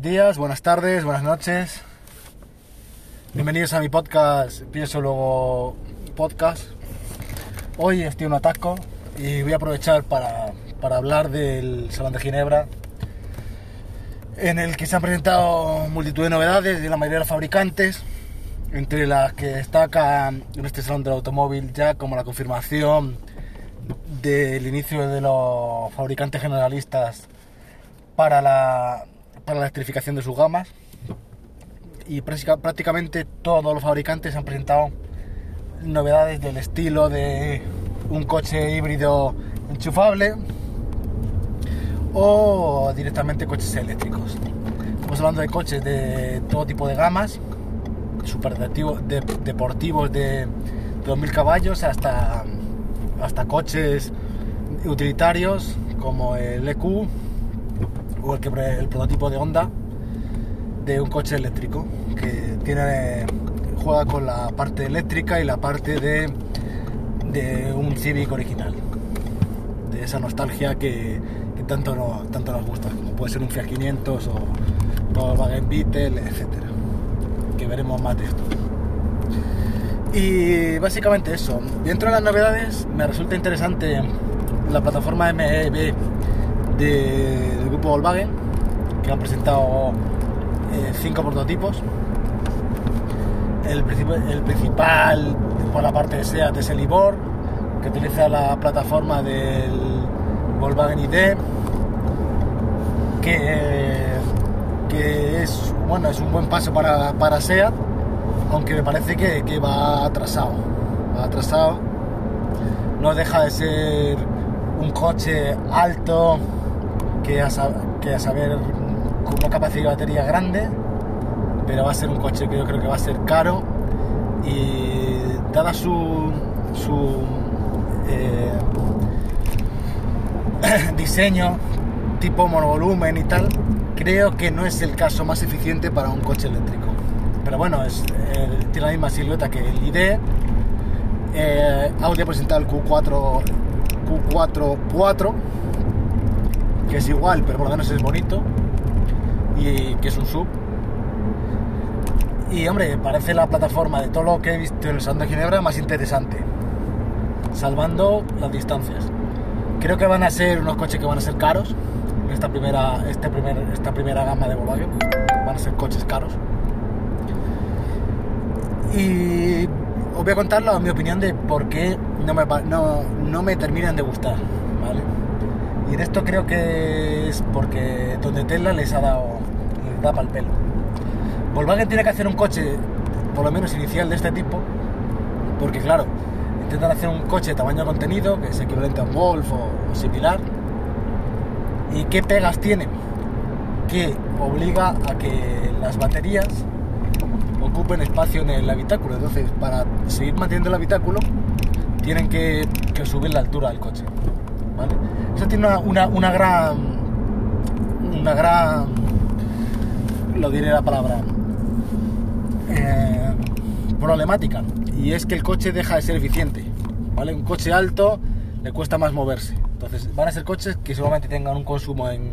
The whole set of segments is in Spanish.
Días, buenas tardes, buenas noches. Bienvenidos a mi podcast, pienso luego podcast. Hoy estoy en un atasco y voy a aprovechar para, para hablar del Salón de Ginebra, en el que se han presentado multitud de novedades de la mayoría de los fabricantes, entre las que destacan en este Salón del Automóvil ya como la confirmación del inicio de los fabricantes generalistas para la, la electrificación de sus gamas y prácticamente todos los fabricantes han presentado novedades del estilo de un coche híbrido enchufable o directamente coches eléctricos. Estamos hablando de coches de todo tipo de gamas, super deportivos de 2000 caballos hasta, hasta coches utilitarios como el EQ o el, que, el prototipo de Honda de un coche eléctrico que tiene juega con la parte eléctrica y la parte de, de un Civic original. De esa nostalgia que, tanto, no, tanto nos gusta como puede ser un Fiat 500 o Volkswagen Beetle etcétera que veremos más de esto. Y básicamente eso. Dentro de las novedades me resulta interesante la plataforma Del grupo Volkswagen, que han presentado eh, cinco prototipos. El, el, principal por la parte de SEAT es el Ibor, que utiliza la plataforma del Volkswagen ID, que, que es, bueno, es un buen paso para, para SEAT, aunque me parece que, que va atrasado. Va atrasado. No deja de ser un coche alto, que a, saber con una capacidad de batería grande, pero va a ser un coche que yo creo que va a ser caro y dada su, su eh, diseño tipo monovolumen y tal, creo que no es el caso más eficiente para un coche eléctrico. Pero bueno, es, tiene la misma silueta que el ID. Eh, Audi ha presentado el Q4 Q4 4 que es igual, pero por lo menos es bonito y que es un sub. Y hombre, parece la plataforma de todo lo que he visto en el Salón de Ginebra más interesante, salvando las distancias. Creo que van a ser unos coches que van a ser caros, esta primera, este primer, esta primera gama de Volkswagen, van a ser coches caros. Y os voy a contar mi opinión de por qué no me, no, no me terminan de gustar, ¿vale? Y en esto creo que es porque donde Tesla les ha dado, les da para el pelo. Volkswagen tiene que hacer un coche, por lo menos inicial de este tipo, porque claro, intentan hacer un coche de tamaño contenido, que es equivalente a un Golf o, similar. ¿Y qué pegas tiene? Que obliga a que las baterías ocupen espacio en el habitáculo. Entonces, para seguir manteniendo el habitáculo, tienen que, que subir la altura del coche. Eso tiene una, una, gran. Una gran. Lo diré la palabra. Eh, problemática. Y es que el coche deja de ser eficiente. ¿Vale? Un coche alto le cuesta más moverse. Entonces van a ser coches que seguramente tengan un consumo en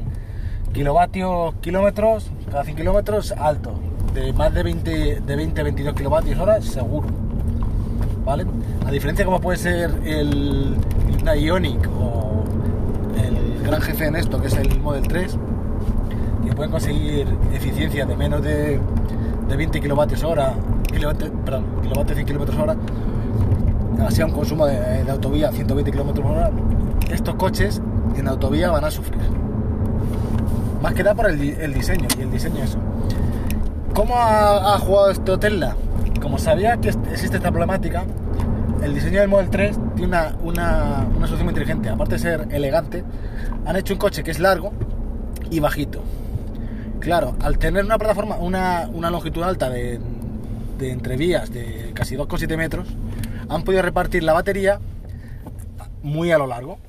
kilovatios, kilómetros, cada 100 kilómetros alto. De más de 20, de 20 22 kilovatios hora seguro. ¿Vale? A diferencia como puede ser el, el Ionic o gran jefe en esto, que es el Model 3, que pueden conseguir eficiencia de menos de, de 20 kilovatios hora, perdón, kilovatios 100 kilómetros hora, así a un consumo de, autovía 120 kilómetros hora, estos coches en autovía van a sufrir. Más que nada por el, diseño, y el diseño eso. ¿Cómo ha, jugado esto Tesla? Como sabía que existe esta problemática, el diseño del Model 3 tiene una, una, una, solución muy inteligente. Aparte de ser elegante, han hecho un coche que es largo y bajito. Claro, al tener una plataforma, una, una longitud alta de, de entrevías de casi 2,7 metros, han podido repartir la batería muy a lo largo.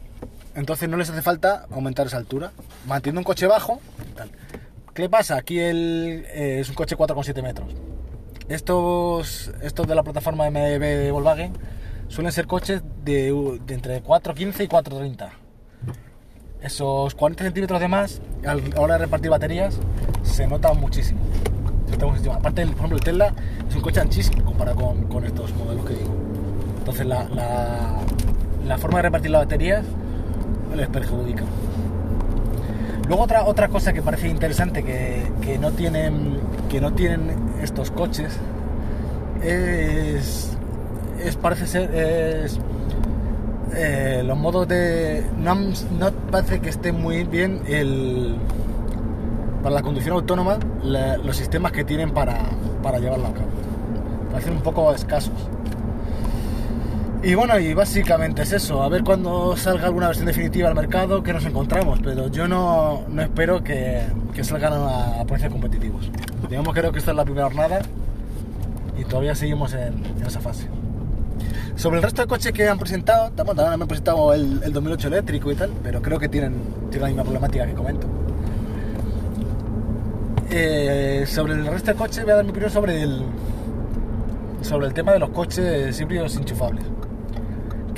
Entonces no les hace falta aumentar esa altura. Manteniendo un coche bajo. ¿Qué pasa? Aquí eh, es un coche 4,7 metros. Estos, estos de la plataforma MB de Volkswagen suelen ser coches de, entre 4.15 y 4.30. esos 40 centímetros de más a la hora de repartir baterías se nota muchísimo. Aparte, por ejemplo, el Tesla es un coche anchísimo comparado con, estos modelos que digo. Entonces la, la, forma de repartir las baterías les perjudica. Luego otra, otra cosa que parece interesante que, no tienen, que no tienen estos coches es, es parece ser es, eh, los modos de no, no, parece que esté muy bien el para la conducción autónoma los sistemas que tienen para, para llevarla a cabo parecen un poco escasos y bueno, y básicamente es eso, a ver cuando salga alguna versión definitiva al mercado que nos encontramos, pero yo no, no espero que, que, salgan a, precios competitivos. Digamos creo que esta es la primera jornada y todavía seguimos en, esa fase. Sobre el resto de coches que han presentado, también han presentado el, el, 2008 eléctrico y tal, pero creo que tienen, tienen la misma problemática que comento. Eh, sobre el resto de coches voy a dar mi opinión sobre el, sobre el tema de los coches híbridos enchufables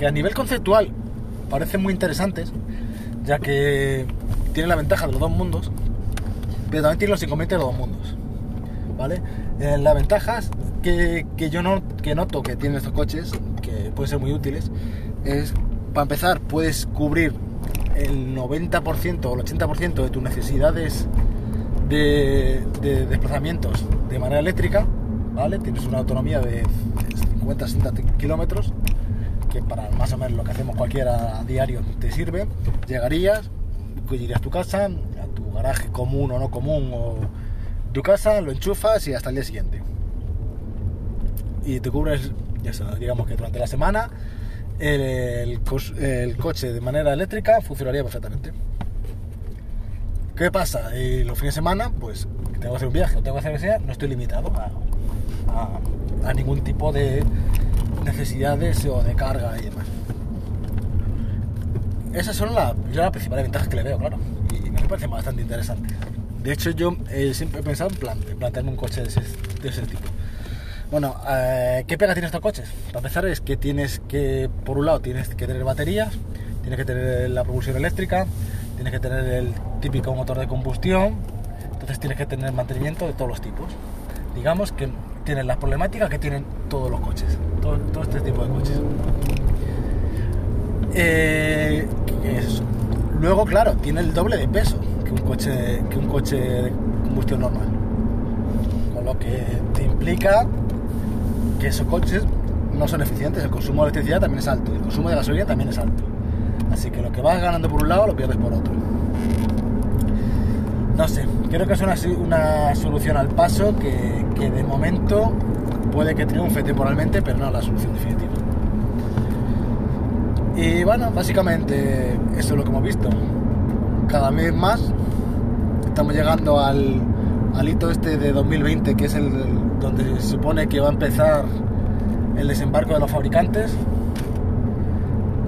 que a nivel conceptual parecen muy interesantes, ya que tienen la ventaja de los dos mundos, pero también tienen los inconvenientes de los dos mundos. ¿Vale? Eh, las ventajas que, yo no, que noto que tienen estos coches, que pueden ser muy útiles, es, para empezar, puedes cubrir el 90% o el 80% de tus necesidades de, de, desplazamientos de manera eléctrica, ¿vale? Tienes una autonomía de 50-60 kilómetros que para más o menos lo que hacemos cualquiera a diario te sirve, llegarías, irías tu casa, a tu garaje común o no común, o tu casa, lo enchufas y hasta el día siguiente. Y te cubres, digamos que durante la semana el, coche de manera eléctrica funcionaría perfectamente. ¿Qué pasa? Y los fines de semana, pues tengo que hacer un viaje o tengo que hacer que no estoy limitado a ningún tipo de necesidades o de carga y demás. Esas son las principales ventajas que le veo, claro. Y me parece bastante interesante. De hecho, yo eh, siempre he pensado en, plan, plantearme un coche de ese, tipo. Bueno, eh, ¿qué pega tiene estos coches? Para empezar es que tienes que, por un lado, tienes que tener baterías, tienes que tener la propulsión eléctrica, tienes que tener el típico motor de combustión, entonces tienes que tener mantenimiento de todos los tipos. Digamos que tienen las problemáticas que tienen todos los coches, todo, este tipo de coches. Eh, Luego, claro, tiene el doble de peso que un coche, que un coche de combustión normal. Con lo que te implica que esos coches no son eficientes, el consumo de electricidad también es alto, el consumo de gasolina también es alto. Así que lo que vas ganando por un lado lo pierdes por otro. No sé, creo que es una, solución al paso que, que de momento puede que triunfe temporalmente, pero no la solución definitiva. Y bueno, básicamente eso es lo que hemos visto. Cada mes más estamos llegando al, al hito este de 2020, que es el donde se supone que va a empezar el desembarco de los fabricantes.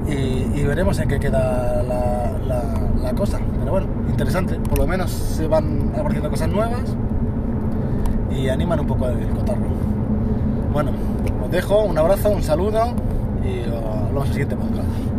Y, veremos en qué queda la, cosa. Pero bueno, interesante. Por lo menos se van apareciendo cosas nuevas y animan un poco a contarlo. Bueno, os dejo, un abrazo, un saludo y os vemos en siguiente podcast.